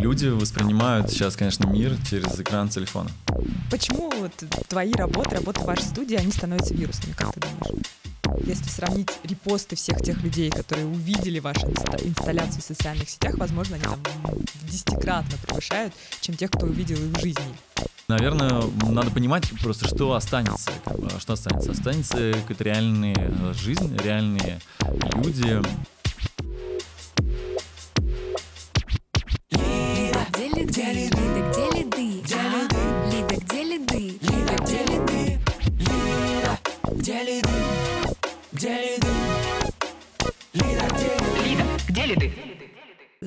Люди воспринимают сейчас, конечно, мир через экран телефона. Почему вот твои работы, работы вашей студии, они становятся вирусными, как ты думаешь? Если сравнить репосты всех тех людей, которые увидели ваши инста- инсталляции в социальных сетях, возможно, они там десятикратно превышают, чем тех, кто увидел их в жизни. Наверное, надо понимать просто, что останется. бы, Что останется? Останется какая-то реальная жизнь, реальные люди.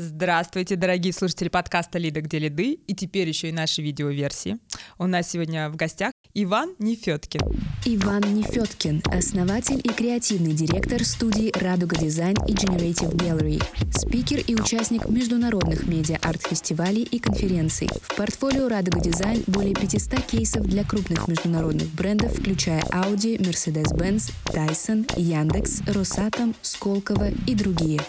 Здравствуйте, дорогие слушатели подкаста «Лида, где лиды» и теперь еще и наши видеоверсии. У нас сегодня в гостях Иван Нефеткин. Иван Нефёдкин, основатель и креативный директор студии «Радуга Дизайн» и Generative Gallery, спикер и участник международных медиа-арт-фестивалей и конференций. В портфолио «Радуга Дизайн» более 500 кейсов для крупных международных брендов, включая Audi, Mercedes-Benz, Dyson, Яндекс, Росатом, Сколково и другие.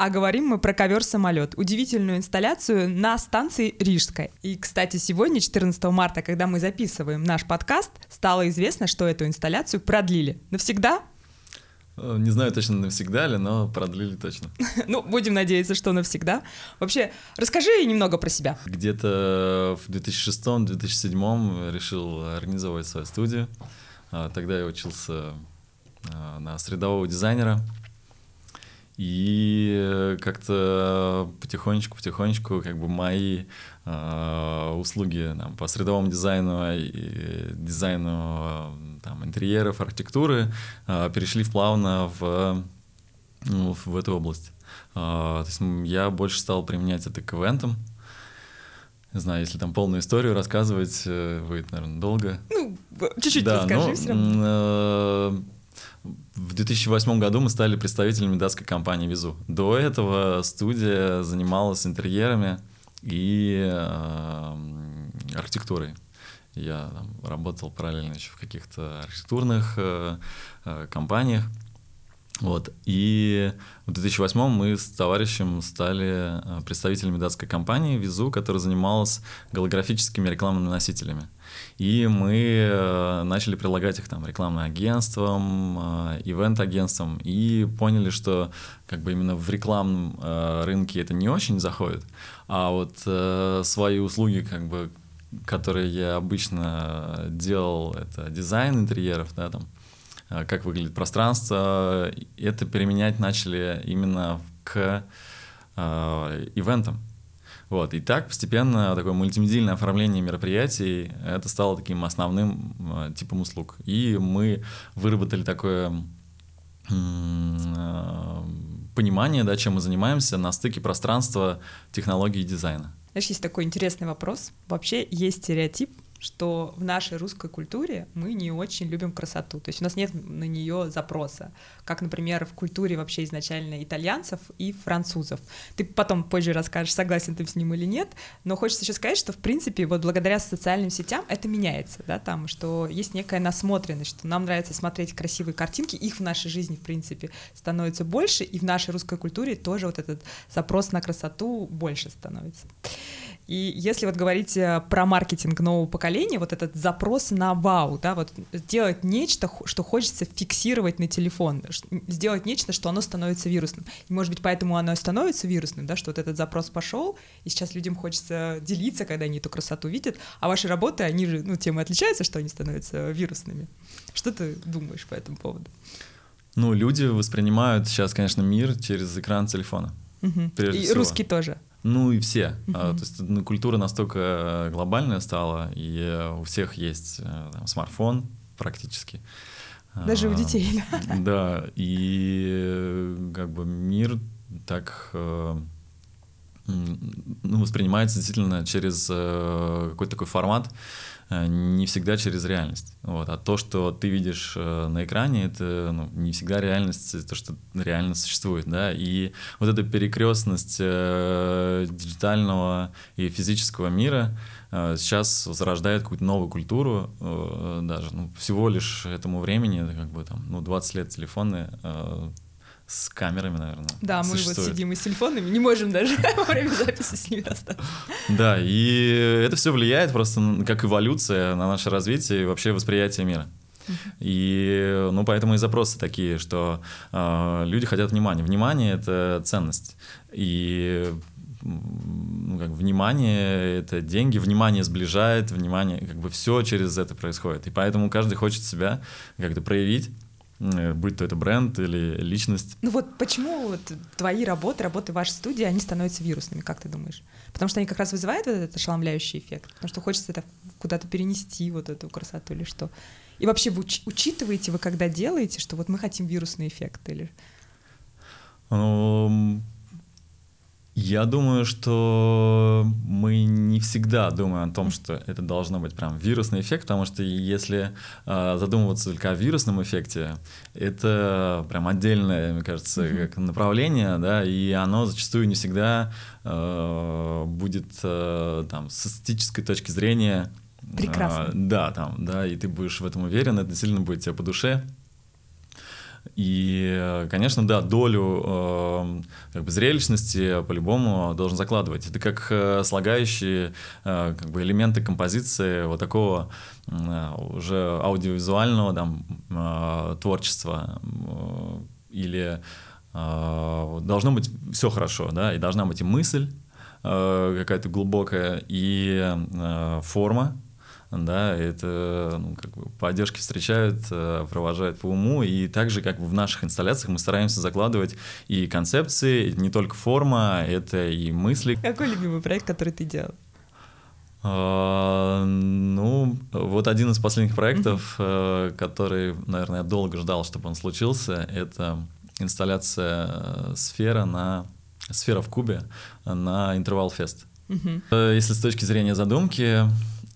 А говорим мы про ковер-самолет, удивительную инсталляцию на станции Рижская. И, кстати, сегодня, 14 марта, когда мы записываем наш подкаст, стало известно, что эту инсталляцию продлили. Навсегда? Э, Не знаю точно навсегда ли, но продлили точно. Ну, будем надеяться, что навсегда. Вообще, расскажи немного про себя. Где-то в 2006-2007 решил организовать свою студию. А, Тогда я учился а, на средового дизайнера. И э, как-то потихонечку-потихонечку как бы мои а, услуги там, по средовому дизайну и дизайну там, интерьеров, архитектуры а, перешли плавно в, ну, в эту область. А, То есть я больше стал применять это к ивентам. Не знаю, если там полную историю рассказывать, э, будет, наверное, долго. Ну, чуть-чуть Да, расскажи ну, все равно. В 2008 году мы стали представителями датской компании Визу. До этого студия занималась интерьерами и э, архитектурой. Я там работал параллельно еще в каких-то архитектурных э, э, компаниях. Вот. И в 2008 мы с товарищем стали э, представителями датской компании Визу, которая занималась голографическими рекламными носителями. И мы э, начали прилагать их там рекламным агентствам, э, ивент-агентствам, и поняли, что как бы именно в рекламном рынке это не очень заходит, а вот свои услуги как бы которые я обычно делал, это дизайн интерьеров, да, там, как выглядит пространство, это применять начали именно к э, ивентам. Вот, и так постепенно такое мультимедийное оформление мероприятий, это стало таким основным э, типом услуг. И мы выработали такое э, понимание, да, чем мы занимаемся на стыке пространства, технологий и дизайна. Знаешь, есть такой интересный вопрос. Вообще есть стереотип, что в нашей русской культуре мы не очень любим красоту. То есть у нас нет на нее запроса. Как, например, в культуре вообще изначально итальянцев и французов. Ты потом позже расскажешь, согласен ты с ним или нет. Но хочется еще сказать, что в принципе вот благодаря социальным сетям это меняется, да, там, что есть некая насмотренность, что нам нравится смотреть красивые картинки, их в нашей жизни, в принципе, становится больше, и в нашей русской культуре тоже вот этот запрос на красоту больше становится. И если вот говорить э, про маркетинг нового поколения, вот этот запрос на вау, да, вот сделать нечто, что хочется фиксировать на телефон, сделать нечто, что оно становится вирусным. И, может быть, поэтому оно и становится вирусным, да, что вот этот запрос пошел, и сейчас людям хочется делиться, когда они эту красоту видят, а ваши работы, они же, ну, тем и отличаются, что они становятся вирусными. Что ты думаешь по этому поводу? Ну, люди воспринимают сейчас, конечно, мир через экран телефона. Прежде и всего. русские тоже. Ну и все. А, Мгм. то есть ну, культура настолько э, глобальная стала, и э, у всех есть э, там, смартфон практически. Даже у А, детей, да. Да, и как бы мир так ну, воспринимается действительно через какой-то такой формат, не всегда через реальность. Вот. А то, что ты видишь э, на экране, это ну, не всегда реальность, то, что реально существует. Да? И вот эта перекрестность э, диджитального и физического мира э, сейчас зарождает какую-то новую культуру э, даже. Ну, всего лишь этому времени, это как бы там, ну, 20 лет телефоны э, с камерами, наверное. Да, мы существует. вот сидим и с телефонами, не можем даже во время записи с ними остаться. Да, и это все влияет просто как эволюция на наше развитие и вообще восприятие мира. И, ну, поэтому и запросы такие, что э, люди хотят внимания. Внимание — это ценность. И ну, как внимание — это деньги, внимание сближает, внимание, как бы все через это происходит. И поэтому каждый хочет себя как-то проявить, будь то это бренд или личность. Ну вот почему вот твои работы, работы вашей студии, они становятся вирусными, как ты думаешь? Потому что они как раз вызывают вот этот ошеломляющий эффект, потому что хочется это куда-то перенести, вот эту красоту или что. И вообще вы уч- учитываете вы, когда делаете, что вот мы хотим вирусный эффект или... Ну, я думаю, что мы не всегда думаем о том, что это должно быть прям вирусный эффект, потому что если э, задумываться только о вирусном эффекте, это прям отдельное, мне кажется, mm-hmm. как направление, да, и оно зачастую не всегда э, будет э, там с эстетической точки зрения Прекрасно. Э, да, там, да, и ты будешь в этом уверен, это сильно будет тебе по душе. И, конечно, да, долю э, как бы зрелищности по-любому должен закладывать. Это как э, слагающие э, как бы элементы композиции вот такого э, уже аудиовизуального там, э, творчества э, или э, должно быть все хорошо, да, и должна быть и мысль э, какая-то глубокая, и э, форма, да, это ну, как бы поддержки встречают, э, провожают по уму, и также как бы в наших инсталляциях мы стараемся закладывать и концепции, не только форма, это и мысли. Какой любимый проект, который ты делал? А, ну, вот один из последних проектов, mm-hmm. который, наверное, я долго ждал, чтобы он случился, это инсталляция э, сфера на сфера в кубе на интервал фест. Mm-hmm. Если с точки зрения задумки,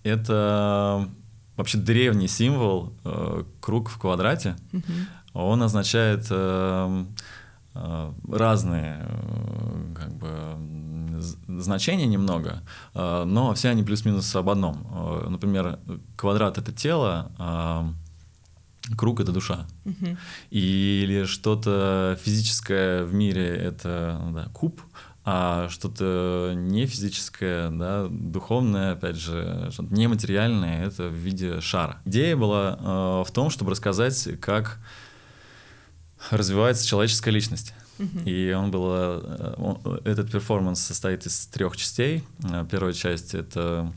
это вообще древний символ, э, круг в квадрате. Угу. Он означает э, э, разные э, как бы, значения немного, э, но все они плюс-минус об одном. Э, например, квадрат — это тело, а круг — это душа. Угу. Или что-то физическое в мире — это да, куб — а что-то не физическое, да, духовное, опять же, что-то нематериальное, это в виде шара. Идея была э, в том, чтобы рассказать, как развивается человеческая личность. И он был, э, он, этот перформанс состоит из трех частей. Э, первая часть это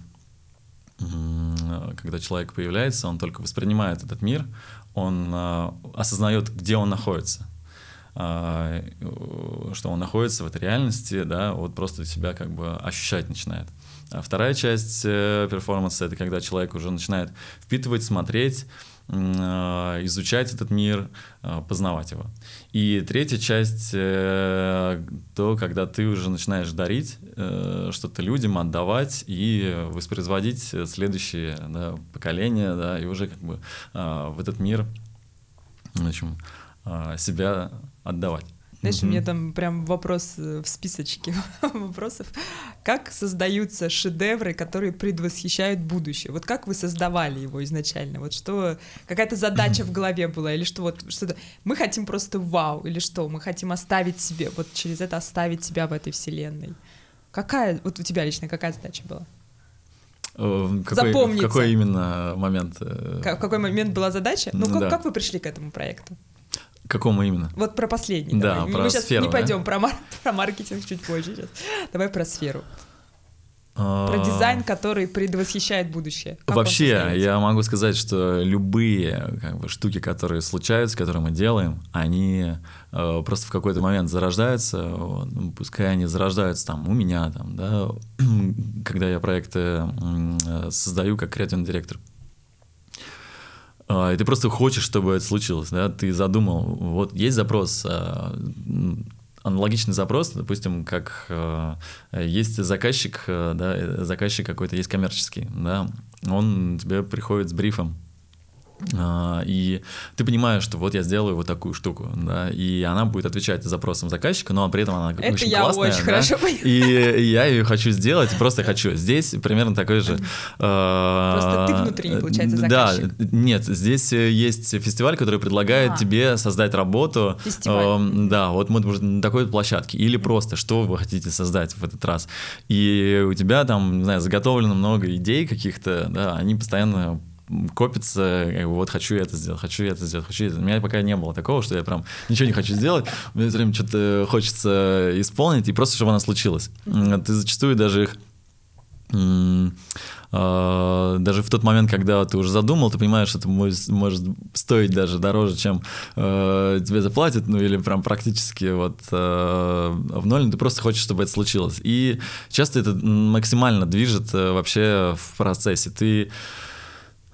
когда человек появляется, он только воспринимает этот мир, он э, осознает, где он находится. А, что он находится в этой реальности, да, вот просто себя как бы ощущать начинает. А вторая часть э, перформанса — это когда человек уже начинает впитывать, смотреть, а, изучать этот мир, а, познавать его. И третья часть э, то, когда ты уже начинаешь дарить э, что-то людям, отдавать и воспроизводить следующие да, поколения, да, и уже как бы в этот мир, в общем, себя отдавать. Знаешь, mm-hmm. у меня там прям вопрос э, в списочке вопросов. Как создаются шедевры, которые предвосхищают будущее? Вот как вы создавали его изначально? Вот что, какая-то задача в голове была? Или что вот что-то, мы хотим просто вау? Или что, мы хотим оставить себе, вот через это оставить себя в этой вселенной? Какая, вот у тебя лично какая задача была? Э, какой, Запомните. В какой именно момент? Э? в какой момент была задача? Ну, как, да. как вы пришли к этому проекту? Какому именно? Вот про последний. Да, давай. про Мы сейчас сферу, не пойдем про, мар- про маркетинг чуть позже. Сейчас. Давай про сферу. А. Про дизайн, который предвосхищает будущее. Как Вообще, я могу сказать, что любые как бы, штуки, которые случаются, которые мы делаем, они э, просто в какой-то момент зарождаются. Вот, ну, пускай они зарождаются там у меня, там, да, когда я проекты э, создаю как креативный директор. А, и ты просто хочешь, чтобы это случилось, да, ты задумал, вот есть запрос, а, аналогичный запрос, допустим, как э, есть заказчик, э, да, заказчик какой-то есть коммерческий, да, он тебе приходит с брифом, А, И ты понимаешь, что вот я сделаю вот такую штуку, да, и она будет отвечать запросам заказчика, но при этом она Это очень я классная, очень да, хорошо понимаю. и я ее хочу сделать, просто хочу. Здесь примерно такой же. Просто ты внутренний, получается, Да, заказчик. нет, здесь э, есть фестиваль, который предлагает А. тебе создать работу. Фестиваль. Да, вот мы на такой площадке. Или просто, что вы хотите создать в этот раз. И у тебя там, не знаю, заготовлено много идей каких-то, да, они постоянно копится, как бы, вот хочу это сделать, хочу это сделать, хочу это. У меня пока не было такого, что я прям ничего не хочу сделать, мне все время что-то хочется исполнить, и просто, чтобы оно случилось. Ты зачастую даже их а, даже в тот момент, когда ты уже задумал, ты понимаешь, что это может, может стоить даже дороже, чем э, тебе заплатят, ну или прям практически вот э, в ноль, но ты просто хочешь, чтобы это случилось. И часто это максимально движет э, вообще в процессе. Ты а,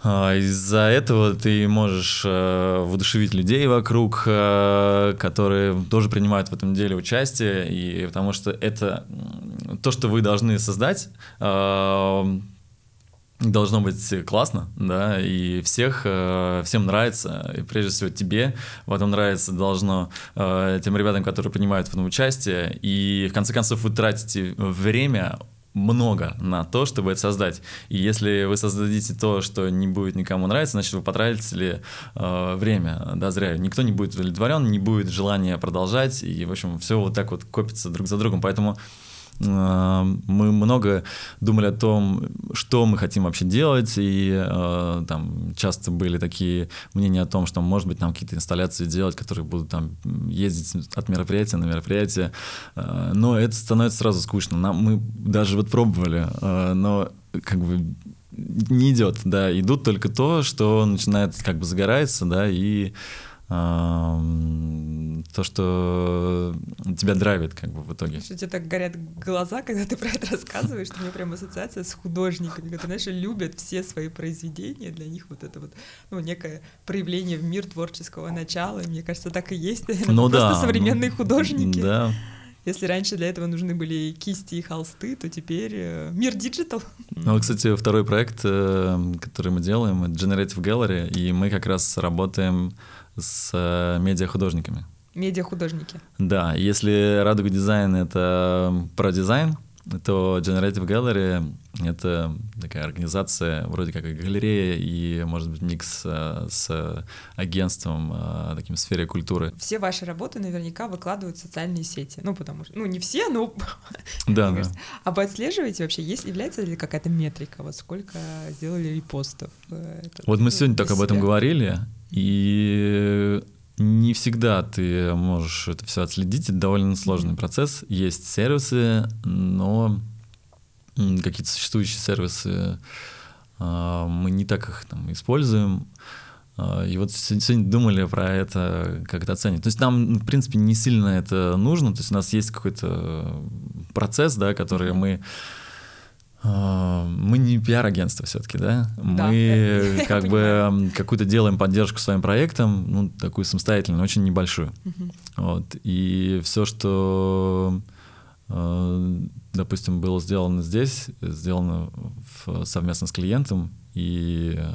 Из-за этого ты можешь э, воодушевить людей вокруг, э, которые тоже принимают в этом деле участие, и потому что это то, что вы должны создать, э, должно быть классно, да, и всех, э, всем нравится, и прежде всего тебе потом нравится должно э, тем ребятам, которые принимают в этом участие, и в конце концов вы тратите время много на то, чтобы это создать. И если вы создадите то, что не будет никому нравиться, значит, вы потратили э, время, да, зря. Никто не будет удовлетворен, не будет желания продолжать, и, в общем, все вот так вот копится друг за другом. Поэтому мы много думали о том, что мы хотим вообще делать, и э, там часто были такие мнения о том, что, может быть, нам какие-то инсталляции делать, которые будут там ездить от мероприятия на мероприятие, Э, но это становится сразу скучно. Нам, мы даже вот пробовали, э, но как бы не идет, да, идут только то, что начинает как бы загорается, да, и то, что тебя драйвит как бы в итоге. Что у тебя так горят глаза, когда ты про это рассказываешь, что у меня прям ассоциация с художниками, которые, знаешь, любят все свои произведения, для них вот это вот, ну, некое проявление в мир творческого начала, и мне кажется, так и есть, наверное, Ну просто да, современные ну, художники. Да, Если раньше для этого нужны были кисти и холсты, то теперь э, мир digital. Ну, кстати, второй проект, э, который мы делаем, это Generative Gallery, и мы как раз работаем с э, медиахудожниками. Медиа-художники. Да, если Радуга Дизайн — это про дизайн, то Generative Gallery — это такая организация, вроде как и галерея, и, может быть, микс э, с агентством э, таким в сфере культуры. Все ваши работы наверняка выкладывают в социальные сети. Ну, потому что, ну, не все, но... Да, да. А вы отслеживаете вообще, есть, является ли какая-то метрика? Вот сколько сделали репостов? Вот мы ну, сегодня так об этом говорили, и не всегда ты можешь это все отследить, это довольно сложный процесс. Есть сервисы, но какие-то существующие сервисы а, мы не так их там используем. А, И вот се- сегодня думали про это, как это оценить. То есть нам, в принципе, не сильно это нужно. То есть у нас есть какой-то процесс, да, который мы мы не пиар-агентство все-таки, да? Да, Мы как бы какую-то делаем поддержку своим проектам, ну, такую самостоятельную, очень небольшую. Мгм. Вот. И все, что, э, допустим, было сделано здесь, сделано в- совместно с клиентом, и э,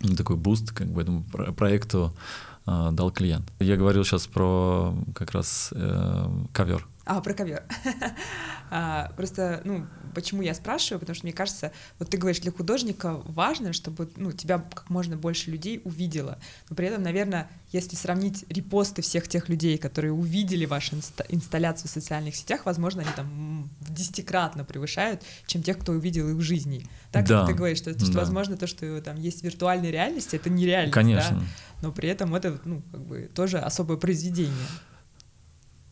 ну, такой буст как бы этому про- проекту э, дал клиент. Я говорил сейчас про как раз э, ковер. А, про ковер. А, Просто, ну, почему я спрашиваю, потому что мне кажется, вот ты говоришь, для художника важно, чтобы, ну, тебя как можно больше людей увидело. Но при этом, наверное, если сравнить репосты всех тех людей, которые увидели вашу инста- инсталляцию в социальных сетях, возможно, они там в десятикратно превышают, чем тех, кто увидел их в жизни. Так Да, как ты говоришь, что, что, да. возможно, то, что там есть в виртуальной реальности, это нереальность, Конечно, да? но при этом это, ну, как бы тоже особое произведение.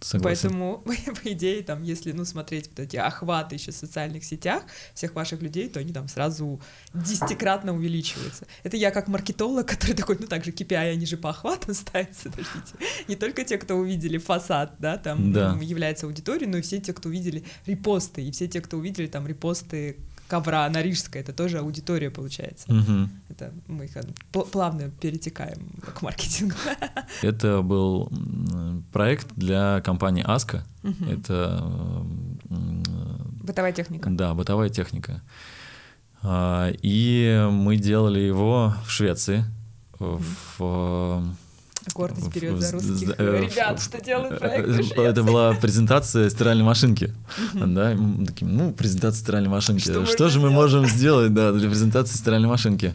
Согласен. Поэтому, по идее, там, если, ну, смотреть вот эти охваты еще в социальных сетях всех ваших людей, то они там сразу десятикратно увеличиваются. Это я как маркетолог, который такой, ну, так же KPI, они же по охватам ставятся, подождите. Не только те, кто увидели фасад, да, там Да. является аудиторией, но и все те, кто увидели репосты, и все те, кто увидели там репосты ковра на Рижской, это тоже аудитория получается. Мгм. Это мы плавно перетекаем к маркетингу. Это был проект для компании Аска. Мгм. Это Бытовая техника. да, бытовая техника. А, И мы делали его в Швеции, в Гордость в- берет в- за русских э, ребят, что делают э, проект э. Это была презентация стиральной машинки. Да, такие, ну, презентация стиральной машинки. Что же мы можем сделать, да, для презентации стиральной машинки?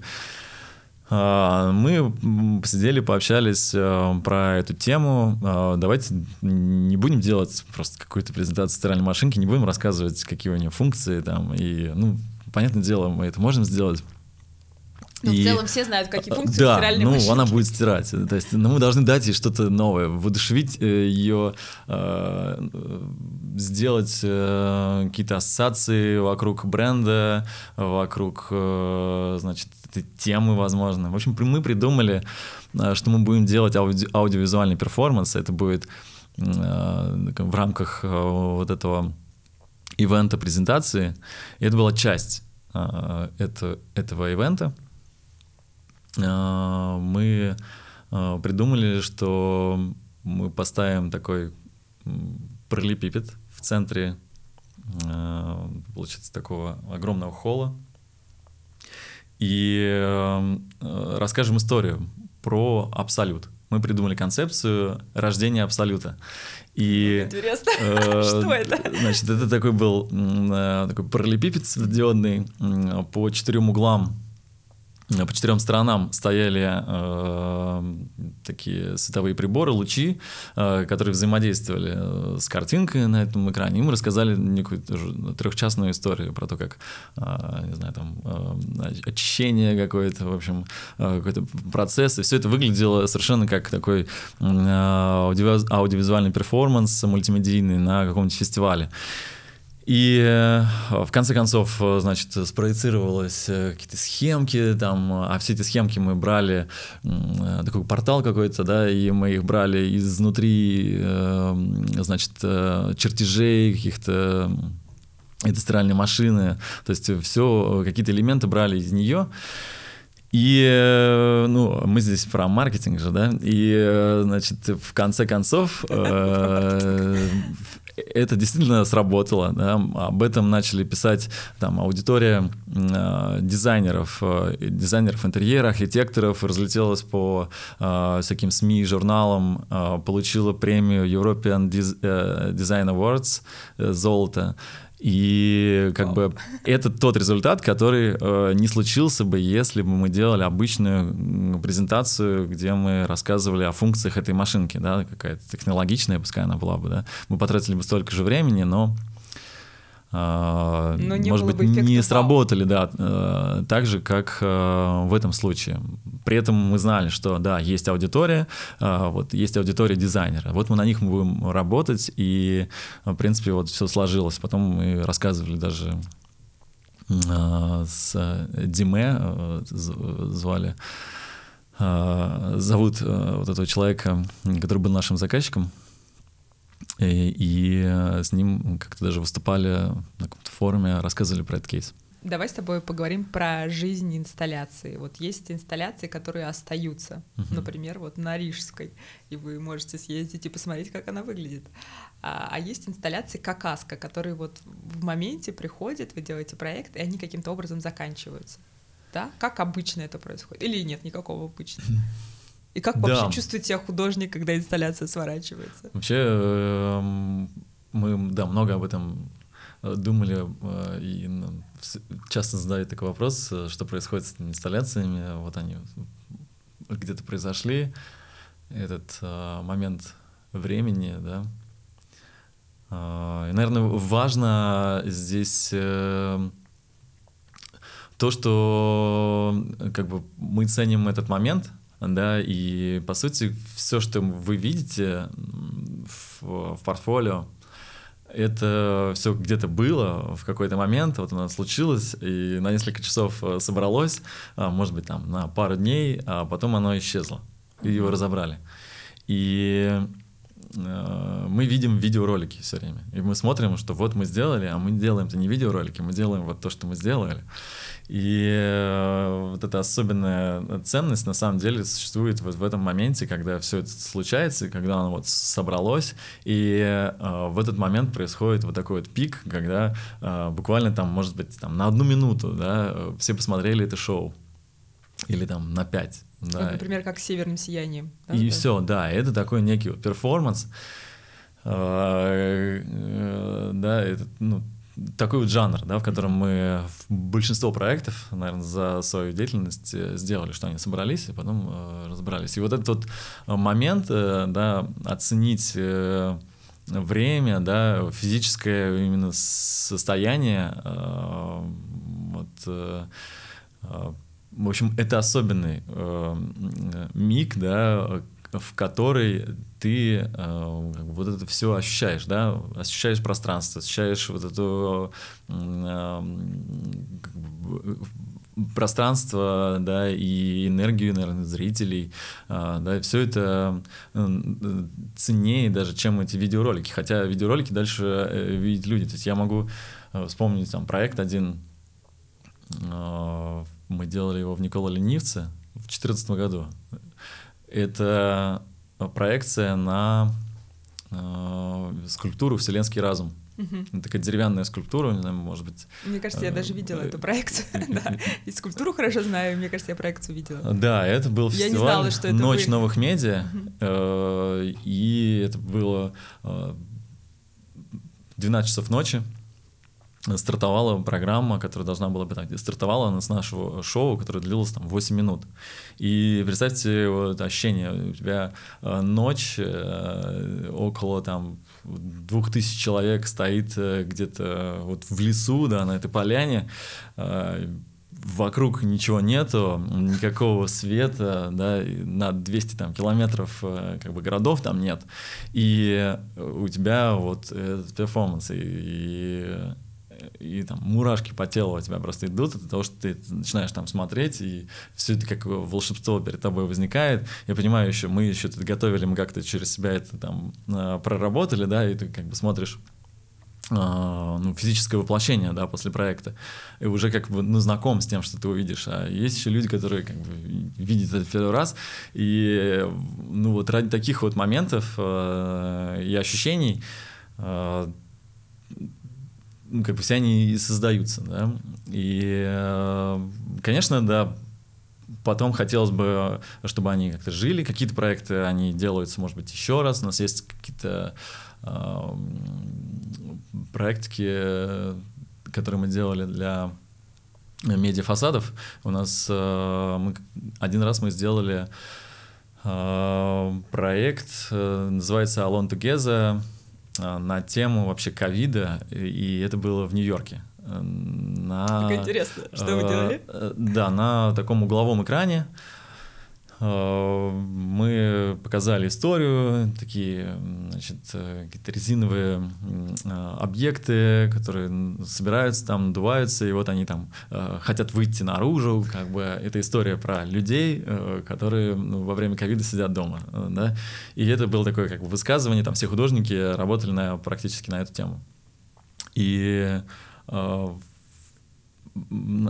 А, Мы м, посидели, пообщались про эту тему. А, Давайте не будем делать просто какую-то презентацию стиральной машинки, не будем рассказывать, какие у нее функции там. И, ну, понятное дело, мы это можем сделать. Ну, в И- целом все знают, какие функции да, стиральной ну, машинки. она будет стирать. То есть, ну, мы должны дать ей что-то новое, воодушевить э, ее, э, сделать э, какие-то ассоциации вокруг бренда, вокруг, э, значит, темы, возможно. В общем, мы придумали, э, что мы будем делать ауди- аудиовизуальный перформанс. Это будет э, в рамках вот этого ивента презентации. И это была часть это, этого ивента. Э, Мы э, придумали, что мы поставим такой м, параллелепипед в центре, э, получается, такого огромного холла. И э, э, расскажем историю про абсолют. Мы придумали концепцию рождения абсолюта. И Интересно, Э, что это? Значит, это такой был э, такой параллелепипед светодиодный м, по четырем углам, э, по четырем сторонам стояли э, такие световые приборы, лучи, э, которые взаимодействовали э, с картинкой на этом экране. И мы рассказали некую тоже трехчастную историю про то, как, э, не знаю, там, э, очищение какое-то, в общем, э, какой-то процесс. И все это выглядело совершенно как такой э, аудио- аудиовизуальный перформанс мультимедийный на каком-нибудь фестивале. И э, в конце концов, э, значит, спроецировалось э, какие-то схемки, там, а все эти схемки мы брали, такой портал какой-то, да, и мы их брали изнутри, э, значит, чертежей каких-то м, этой стиральной машины, то есть все, какие-то элементы брали из нее. И, ну, мы здесь про маркетинг же, да, и, значит, в конце концов, это действительно сработало, да, об этом начали писать там аудитория э, дизайнеров, э, дизайнеров интерьера, архитекторов, разлетелась по э, всяким СМИ, журналам, э, получила премию European э, Design Awards э, золото. И как бы это тот результат, который э, не случился бы, если бы мы делали обычную презентацию, где мы рассказывали о функциях этой машинки, да, какая-то технологичная, пускай она была бы, да. Мы потратили бы столько же времени, но Но не может быть, бы не сработали, да, э, так же, как э, в этом случае. При этом мы знали, что, да, есть аудитория, э, вот есть аудитория дизайнера, вот мы на них будем работать, и, в принципе, вот все сложилось. Потом мы рассказывали даже с Диме, звали, зовут вот этого человека, который был нашим заказчиком, и, и э, с ним как-то даже выступали на каком-то форуме, рассказывали про этот кейс. Давай с тобой поговорим про жизнь инсталляции. Вот есть инсталляции, которые остаются, Мгм. например, вот на Рижской, и вы можете съездить и посмотреть, как она выглядит. А, а есть инсталляции какаска, которые вот в моменте приходят, вы делаете проект, и они каким-то образом заканчиваются. Да? Как обычно это происходит? Или нет никакого обычного? И как Да. вообще чувствует себя художник, когда инсталляция сворачивается? Вообще эм, мы да, много об этом э, думали э, и вс- часто задают такой вопрос, э, что происходит с этими инсталляциями. Вот они где-то произошли, этот момент времени, да. И, наверное, важно здесь то, что как бы мы ценим этот момент, да, и по сути все, что вы видите в, в портфолио, это все где-то было в какой-то момент, вот оно случилось, и на несколько часов э, собралось, а, может быть, там на пару дней, а потом оно исчезло, и его разобрали. И мы видим видеоролики все время. И мы смотрим, что вот мы сделали, а мы делаем-то не видеоролики, мы делаем вот то, что мы сделали. И э, вот эта особенная ценность на самом деле существует вот в этом моменте, когда все это случается, когда оно вот собралось, и э, в этот момент происходит вот такой вот пик, когда э, буквально там, может быть, там на одну минуту, да, все посмотрели это шоу или там на пять. Да. Вот, например, как с северным сиянием. Да, и да? все, да, это такой некий вот перформанс. Э, э, да, это, ну, такой вот жанр, да, в котором мы в большинство проектов, наверное, за свою деятельность э, сделали, что они собрались и потом э, разобрались. И вот этот вот момент, э, да, оценить э, время, да, физическое именно состояние, э, вот, э, в общем, это особенный э, миг, да, в который ты э, вот это все ощущаешь, да, ощущаешь пространство, ощущаешь вот эту э, пространство, да, и энергию, наверное, зрителей, э, да, все это э, ценнее даже, чем эти видеоролики, хотя видеоролики дальше э, видят люди, то есть я могу вспомнить там проект один, мы делали его в Никола Ленивце в 2014 году, это проекция на э, скульптуру «Вселенский разум». Мгм. Такая деревянная скульптура, не знаю, может быть. Мне кажется, я даже видела э, эту проекцию. да. И скульптуру хорошо знаю, мне кажется, я проекцию видела. Да, это был Я не фестиваль знала, что это «Ночь вы». новых медиа», э, и это было э, 12 часов ночи. Стартовала программа, которая должна была быть... так, Стартовала она с нашего шоу, которое длилось там 8 минут. И представьте вот ощущение, у тебя э, ночь, э, около там двух тысяч человек стоит э, где-то вот в лесу, да, на этой поляне, э, вокруг ничего нету, никакого света, да, на 200 там километров э, как бы городов там нет, и у тебя вот этот перформанс, и, и и там мурашки по телу у тебя просто идут от того, что ты начинаешь там смотреть, и все это как волшебство перед тобой возникает. Я понимаю еще, мы еще тут готовили, мы как-то через себя это там э, проработали, да, и ты как бы смотришь э, ну, физическое воплощение, да, после проекта, и уже как бы, ну, знаком с тем, что ты увидишь. А есть еще люди, которые как бы видят это первый раз, и, ну, вот ради таких вот моментов э, и ощущений э, как бы все они и создаются, да. И, э, конечно, да, потом хотелось бы, чтобы они как-то жили, какие-то проекты, они делаются, может быть, еще раз. У нас есть какие-то э, проектики, которые мы делали для медиафасадов. У нас э, мы, один раз мы сделали э, проект, э, называется Alone Together, на тему вообще ковида, и это было в Нью-Йорке. Э, На, Как интересно, что вы э, делали? э, Да, на таком угловом экране. Э, Мы показали историю, такие, значит, э, какие-то резиновые э, объекты, которые собираются там, надуваются, и вот они там хотят выйти наружу, как бы это история про людей, которые ну, во время ковида сидят дома, да, и это было такое как бы высказывание, там все художники работали на, практически на эту тему. И м,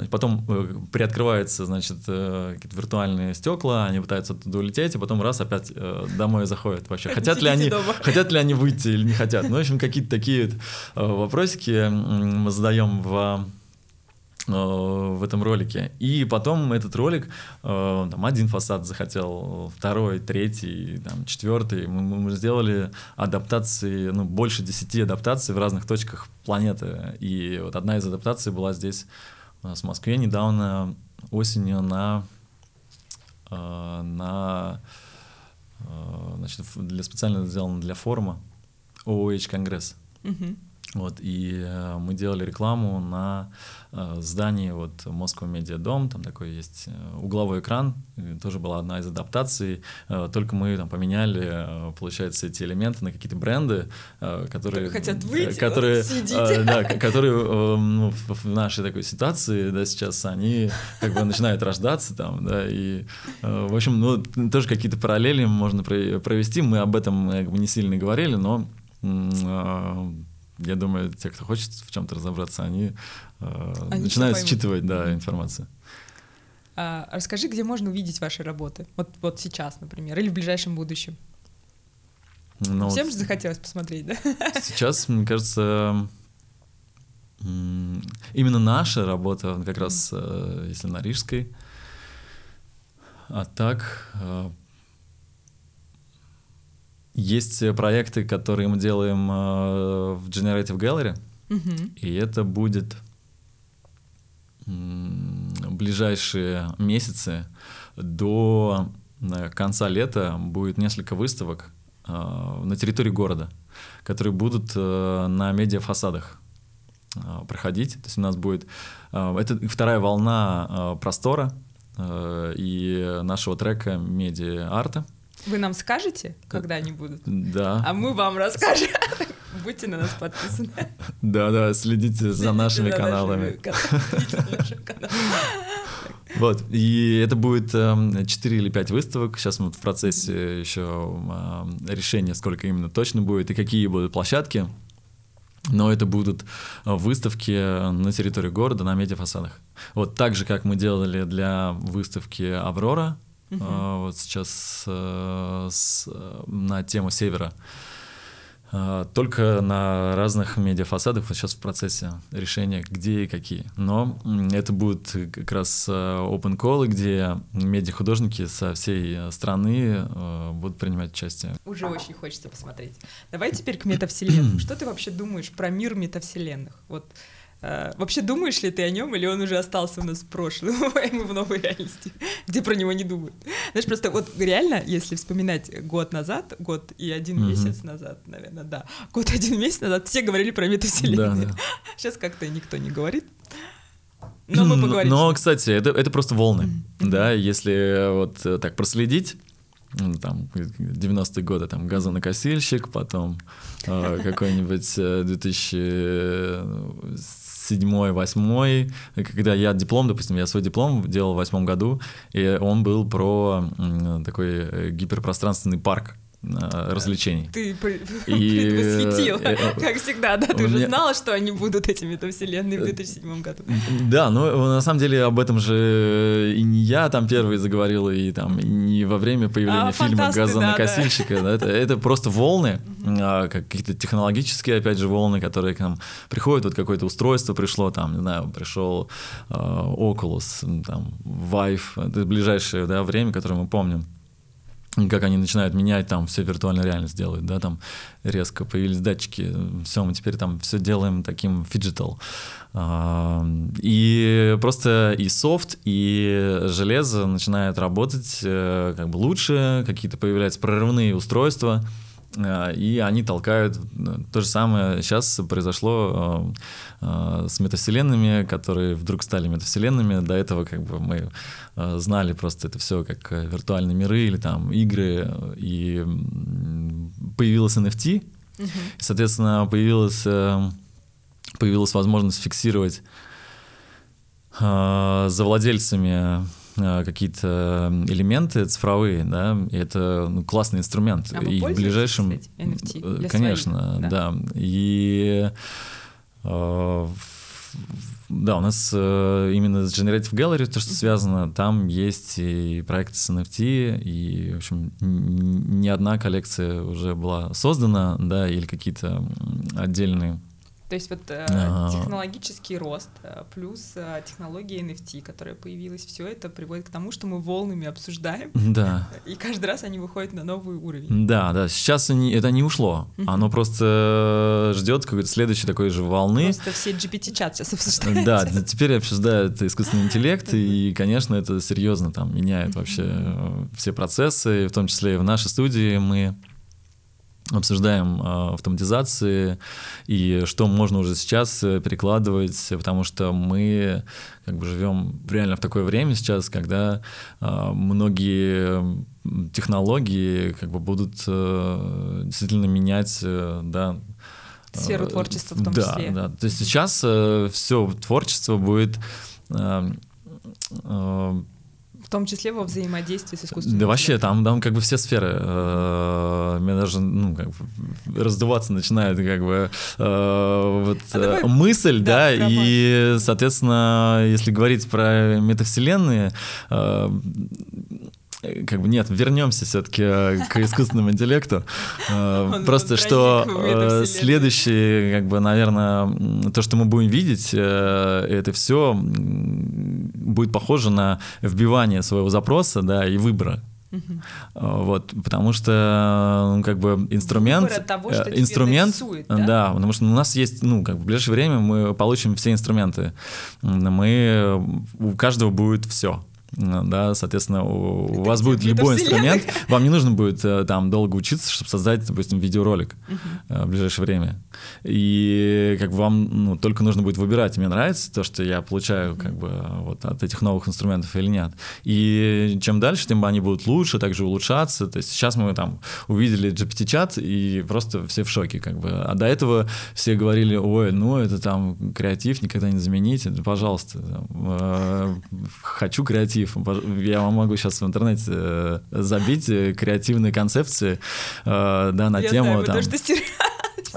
потом э, приоткрываются, значит, э, какие-то виртуальные стекла, они пытаются оттуда улететь, и потом раз опять э, домой заходят вообще. Хотят ли они, дома. хотят ли они выйти или не хотят? Ну, в общем, какие-то такие вопросики мы задаем в в этом ролике. И потом этот ролик, э, там один фасад захотел, второй, третий, там, четвертый. Мы, мы сделали адаптации, ну, больше десяти адаптаций в разных точках планеты. И вот одна из адаптаций была здесь, у нас в Москве, недавно осенью на, э, на э, значит, для, специально сделано для форума OOH Конгресс. Мгм. Вот, и э, мы делали рекламу на э, здании вот Moscow Media Dom, там такой есть э, угловой экран, тоже была одна из адаптаций, э, только мы там поменяли, э, получается, эти элементы на какие-то бренды, э, которые... Только хотят выйти, которые, э, да, которые э, ну, в, в нашей такой ситуации, да, сейчас они как бы начинают рождаться там, да, и, э, в общем, ну, тоже какие-то параллели можно про- провести, мы об этом как бы не сильно говорили, но я думаю, те, кто хочет в чем-то разобраться, они, э, Они начинают считывать, да, информацию. А, расскажи, где можно увидеть ваши работы? Вот, вот сейчас, например, или в ближайшем будущем. Но Всем вот же захотелось посмотреть, да? сейчас, мне кажется, именно наша работа, как раз, э, если на Рижской, а так э, есть э, проекты, которые мы делаем э, в Generative Gallery, Мгм. И это будет ближайшие месяцы до э, конца лета будет несколько выставок э, на территории города, которые будут э, на медиафасадах э, проходить. То есть у нас будет... э, Это вторая волна э, простора э, и нашего трека медиа-арта. Вы нам скажете, когда они будут? Да. А мы вам расскажем. Будьте на нас подписаны. Да, да, следите за нашими каналами. Вот, и это будет эм, 4 или 5 выставок. Сейчас мы в процессе еще эм, решения, сколько именно точно будет и какие будут площадки. Но это будут э, выставки на территории города на медиафасадах. Вот так же, как мы делали для выставки «Аврора», э, вот сейчас э, с, э, на тему севера. А, Только на разных медиафасадах вот сейчас в процессе решения, где и какие. Но это будут как раз э, open call, где медиахудожники со всей страны будут принимать участие. Уже очень хочется посмотреть. Давай теперь к метавселенным. Что ты вообще думаешь про мир метавселенных? Вот вообще думаешь ли ты о нем, или он уже остался у нас в прошлом, и мы в новой реальности, где про него не думают? Знаешь, просто вот реально, если вспоминать год назад, год и один Мгм. месяц назад, наверное, да, год и один месяц назад все говорили про метавселенные. Да, да. Сейчас как-то никто не говорит. Но мы поговорим. Но, кстати, это, это просто волны. Да, если вот э, так проследить, ну, там, 90-е годы, там, газонокосильщик, потом э, какой-нибудь э, 2007-2008, когда я диплом, допустим, я свой диплом делал в восьмом году, и он был про такой э, гиперпространственный парк развлечений. Ты пр- И, предвосхитил, э, э, как всегда, да? Ты уже знала, что они будут эти метавселенные в 2007 году. Да, но на самом деле об этом же и не я там первый заговорил, и там не во время появления А, фильма «Газонокосильщика». это, просто волны, а, какие-то технологические, опять же, волны, которые к нам приходят. Вот какое-то устройство пришло, там, не знаю, пришел Oculus, там, Vive. Это ближайшее время, которое мы помним. Как они начинают менять, там все виртуальную реальность делают, да, там резко появились датчики, все, мы теперь там все делаем таким phygital. А, И просто и софт, и железо начинает работать э, как бы лучше, какие-то появляются прорывные устройства, и они толкают. э, То же самое сейчас произошло э, э, с метавселенными, которые вдруг стали метавселенными. До этого как бы мы э, знали просто это все как э, виртуальные миры или там игры, и м, появилось NFT, и, соответственно, появилась, э, появилась возможность фиксировать э, за владельцами э, какие-то элементы цифровые, да, и это ну, классный инструмент. А и в ближайшем, кстати, NFT э, для конечно, своих? да. Да. И э, да, у нас э, именно с Generative Gallery, то, что связано, там есть и проекты с NFT, и, в общем, не одна коллекция уже была создана, да, или какие-то отдельные То есть вот э, А. технологический рост э, плюс э, технология NFT, которая появилась, все это приводит к тому, что мы волнами обсуждаем, Да, и каждый раз они выходят на новый уровень. да, да. Сейчас они- это не ушло. Оно просто ждет какой-то следующей такой же волны. Просто все GPT-чат сейчас обсуждают. Да, теперь обсуждают искусственный интеллект, и, конечно, это серьезно там меняет вообще э, все процессы, в том числе и в нашей студии мы обсуждаем э, автоматизации и что можно уже сейчас э, перекладывать, потому что мы как бы живем реально в такое время сейчас, когда э, многие технологии как бы будут действительно менять, да, Сферу творчества в том да, числе. Да, то есть сейчас все творчество будет том числе во взаимодействии с искусственным да вообще, там, там как бы все сферы. э, Мне даже, ну, как бы раздуваться начинает как бы э, вот А давай- э, мысль, да, да, и, соответственно, если говорить про метавселенные, э, как бы нет, вернемся все-таки к искусственному интеллекту. Э, Просто что э, следующее, как бы, наверное, то, что мы будем видеть, э, это все будет похоже на вбивание своего запроса, да, и выбора. Э, Вот, потому что, ну, как бы инструмент, Выбора того, э, что инструмент, нарисует, да? да? потому что у нас есть, ну, как бы в ближайшее время мы получим все инструменты, мы у каждого будет все. Да, соответственно, у, у вас будет любой инструмент, вам не нужно будет э, там долго учиться, чтобы создать, допустим, видеоролик э, в ближайшее время. И как бы вам ну, только нужно будет выбирать, мне нравится то, что я получаю как бы вот от этих новых инструментов или нет. И чем дальше, тем они будут лучше, также улучшаться. То есть сейчас мы там увидели GPT-чат и просто все в шоке как бы. А до этого все говорили, ой, ну это там креатив никогда не заменить, пожалуйста, э, хочу креатив. Пож- Я вам могу сейчас в интернете э, забить э, креативные концепции, э, да, на Я тему знаю, там,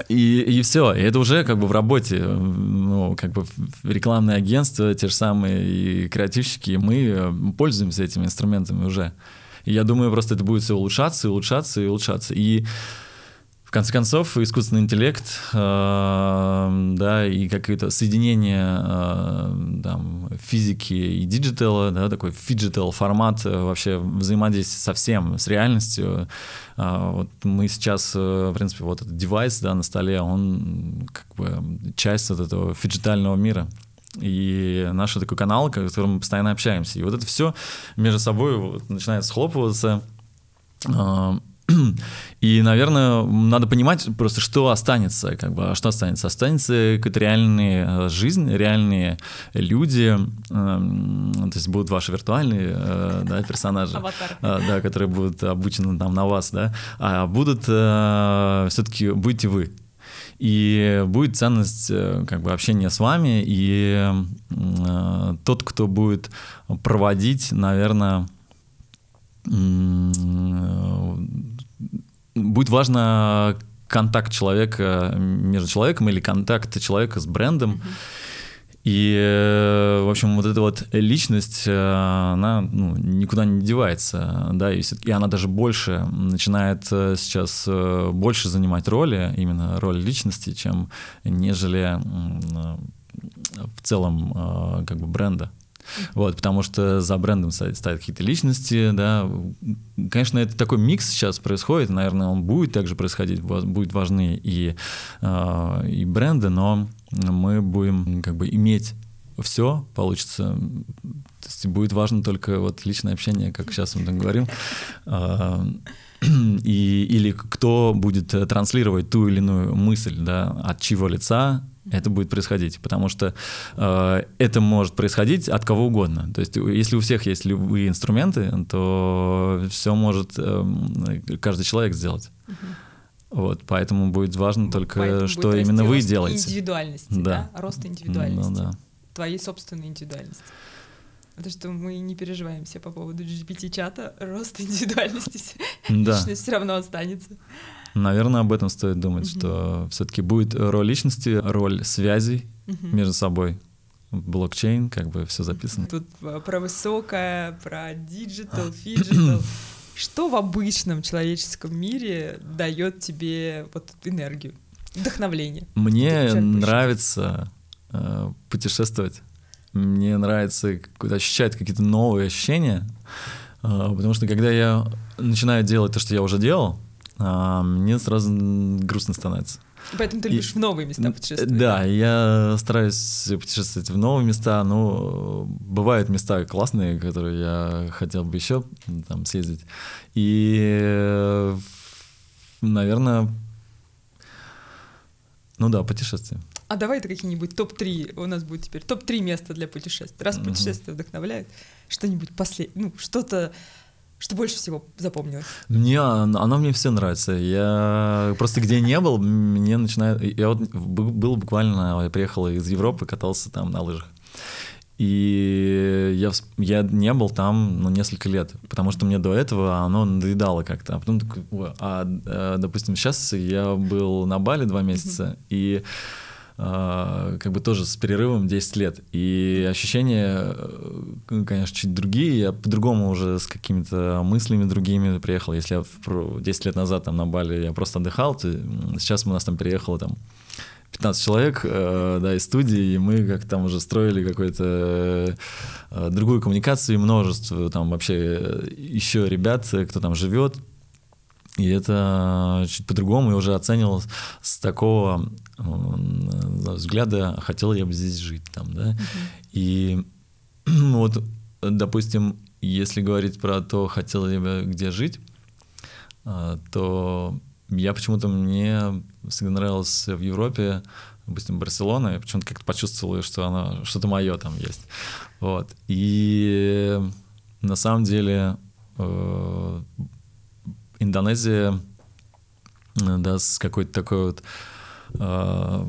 и, и все, и это уже как бы в работе, ну, как бы рекламные агентства, те же самые и креативщики, и мы пользуемся этими инструментами уже. И я думаю, просто это будет все улучшаться, и улучшаться, и улучшаться. И в конце концов, искусственный интеллект, э, да, и какое-то соединение э, там, физики и digital а, да, такой phygital формат э, вообще взаимодействия со всем, с реальностью. А, вот мы сейчас, э, в принципе, вот этот девайс, да, на столе, он как бы часть вот этого фиджитального мира. И наш такой канал, с которым мы постоянно общаемся. И вот это все между собой вот начинает схлопываться. И, наверное, надо понимать просто, что останется, как бы, а что останется? Останется какая-то реальная э, жизнь, реальные люди, эм, то есть будут ваши виртуальные э, да, персонажи, э, да, которые будут обучены там на вас, да, а будут все-таки будете вы. И будет ценность э, как бы общения с вами, и э, тот, кто будет проводить, наверное, будет важно контакт человека между человеком или контакт человека с брендом. И, э, в общем, вот эта вот личность, э, она ну, никуда не девается, да, и, всё-таки она даже больше начинает э, сейчас э, больше занимать роли, именно роль личности, чем нежели э, в целом э, как бы бренда. Вот, потому что за брендом стоят, какие-то личности, да. Конечно, это такой микс сейчас происходит, наверное, он будет также происходить, будут важны и, э, и бренды, но мы будем как бы иметь все, получится. То есть будет важно только вот личное общение, как сейчас мы там говорим. И, или кто будет э, транслировать ту или иную мысль, да, от чьего лица это будет происходить, потому что э, это может происходить от кого угодно. То есть, у- если у всех есть любые инструменты, то все может эм, каждый человек сделать. Вот, поэтому будет важно только, Поэтому что именно вы делаете. Индивидуальности, Да. да? Рост индивидуальности. Ну да. Твоей собственной индивидуальности. Потому что мы не переживаем все по поводу GPT-чата, рост индивидуальности, Да. личность все равно останется. Наверное, об этом стоит думать, Мгм. что все-таки будет роль личности, роль связей Мгм. между собой. Блокчейн, как бы все записано. Тут э, про высокое, про digital, phygital. Что в обычном человеческом мире дает тебе вот энергию, вдохновение? Мне нравится э, путешествовать. Мне нравится ощущать какие-то новые ощущения, э, потому что когда я начинаю делать то, что я уже делал, э, мне сразу грустно становится. Поэтому ты И- любишь в новые места путешествовать. Да, я стараюсь путешествовать в новые места, но бывают места классные, которые я хотел бы еще там съездить. И э, наверное, ну да, путешествия. А давай это какие-нибудь топ-3 у нас будет теперь. Топ-3 места для путешествий. Раз Мгм. путешествия вдохновляют, что-нибудь последнее, ну, что-то, что больше всего запомнилось. Мне оно мне все нравится. Я просто где не был, мне начинает. Я вот был буквально, я приехал из Европы, катался там на лыжах. И я, я не был там ну, несколько лет, потому что мне до этого оно надоедало как-то. А потом такой, «Ой, а, э, допустим, сейчас я был на Бали два месяца, и э, как бы тоже с перерывом 10 лет. И ощущения, э, конечно, чуть другие. Я по-другому уже с какими-то мыслями другими приехал. Если я в про- 10 лет назад там на Бали я просто отдыхал, то сейчас у нас там переехало там 15 человек, э, да, из студии, и мы как там уже строили какую-то э, другую коммуникацию, и множество там вообще еще ребят, кто там живет, и это чуть по-другому, и уже оценивалось с такого взгляда, а хотел я бы здесь жить там, да. И вот, допустим, если говорить про то, хотел я бы где жить, а, то я почему-то мне всегда нравилось в Европе, допустим, Барселона, я почему-то как-то почувствовал, что она что-то мое там есть. Вот. И на самом деле э, Индонезия, э, да, с какой-то такой вот э,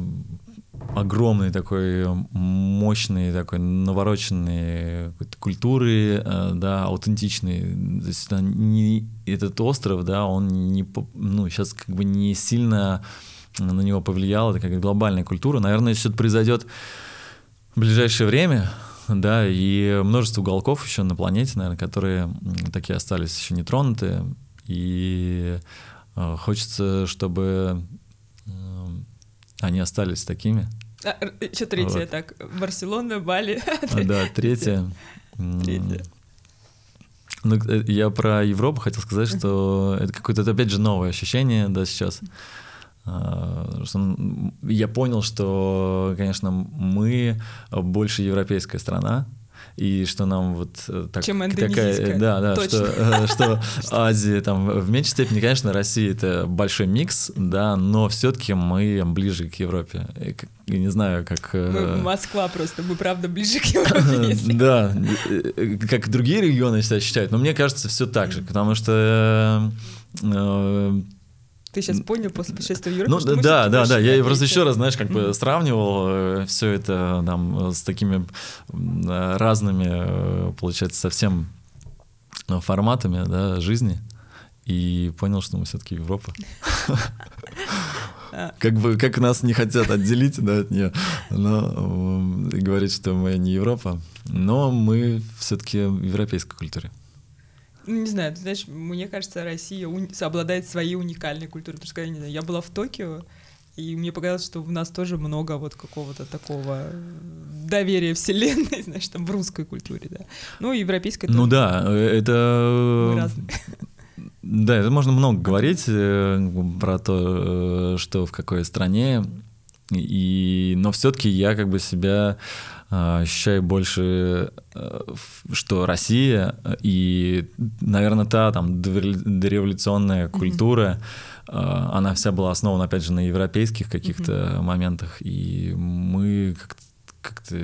огромной такой мощной такой навороченной какой-то культуры, э, да, аутентичной. То есть это не, этот остров, да, он не, ну, сейчас как бы не сильно на него повлияла такая глобальная культура. Наверное, если это произойдет в ближайшее время, да, и множество уголков еще на планете, наверное, которые такие остались еще не тронутые. И э, хочется, чтобы они остались такими. еще третье, Вот. так, Барселона, Бали. А, Да, третье. Третье. Ну, э, я про Европу хотел сказать, что это какое-то, опять же, новое ощущение, да, сейчас. А, я понял, что, конечно, мы больше европейская страна, и что нам вот э, так, Чем такая, да, да, Точно. что, э, что Азия там в меньшей степени, конечно, Россия это большой микс, да, но все-таки мы ближе к Европе. Я не знаю, как. э, Мы Москва просто, мы правда ближе к Европе. Да, как другие регионы себя ощущают, но мне кажется, все так же, потому что Ты сейчас понял после путешествия в Европу, ну что мы да, да, да. Я европейцы. просто еще раз, знаешь, как бы сравнивал все это там с такими э, разными, э, получается, совсем э, форматами да, жизни. И понял, что мы все-таки Европа. Как бы как нас не хотят отделить да, от нее, но говорить, что мы не Европа, но мы все-таки в европейской культуре. Ну, не знаю, ты знаешь, мне кажется, Россия обладает своей уникальной культурой. Потому что, я не знаю, я была в Токио, и мне показалось, что у нас тоже много вот какого-то такого э, доверия вселенной, знаешь, там в русской культуре, да. Ну, европейской Ну тоже. да, э, это... Мы разные. Да, это можно много говорить э, про то, э, что в какой стране, и, но все-таки я как бы себя э, ощущаю больше, э, что Россия и, наверное, та там дореволю- дореволюционная культура, э, она вся была основана, опять же, на европейских каких-то моментах, и мы как-то как-то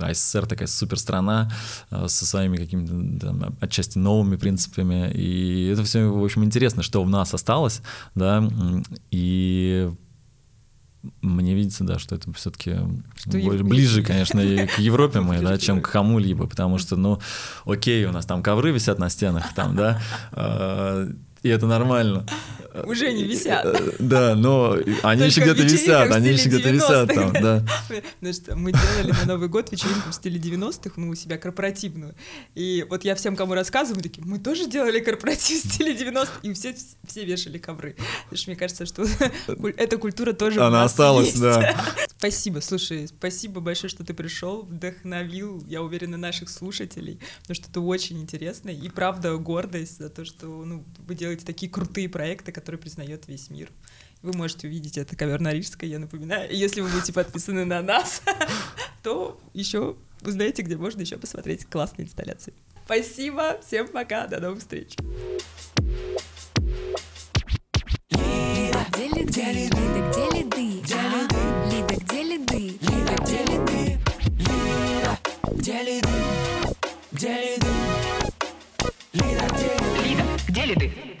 а СССР такая суперстрана э, со своими какими-то там, отчасти новыми принципами. И это все, в общем, интересно, что в нас осталось, да, и мне видится, да, что это все-таки ев- ближе, конечно, и к Европе мы, да, чем к кому-либо, потому что, ну, окей, у нас там ковры висят на стенах, там, да, э, и это нормально. Уже не висят. Э, Да, но они еще где-то висят, они еще где-то висят 90-х. там, да. Что мы делали на Новый год вечеринку в стиле 90-х, ну, у себя корпоративную. И вот я всем, кому рассказываю, такие, мы тоже делали корпоратив в стиле 90-х, и все, все вешали ковры. Потому что мне кажется, что эта культура тоже Она осталась, есть. да. Спасибо, слушай, спасибо большое, что ты пришел, вдохновил, я уверена, наших слушателей, потому что это очень интересно, и правда гордость за то, что ну, вы делаете такие крутые проекты, который признает весь мир. Вы можете увидеть это ковер Норильска, я напоминаю. Если вы будете подписаны на нас, то еще узнаете, где можно еще посмотреть классные инсталляции. Спасибо, всем пока, до новых встреч. Где лиды? Лида, где лиды?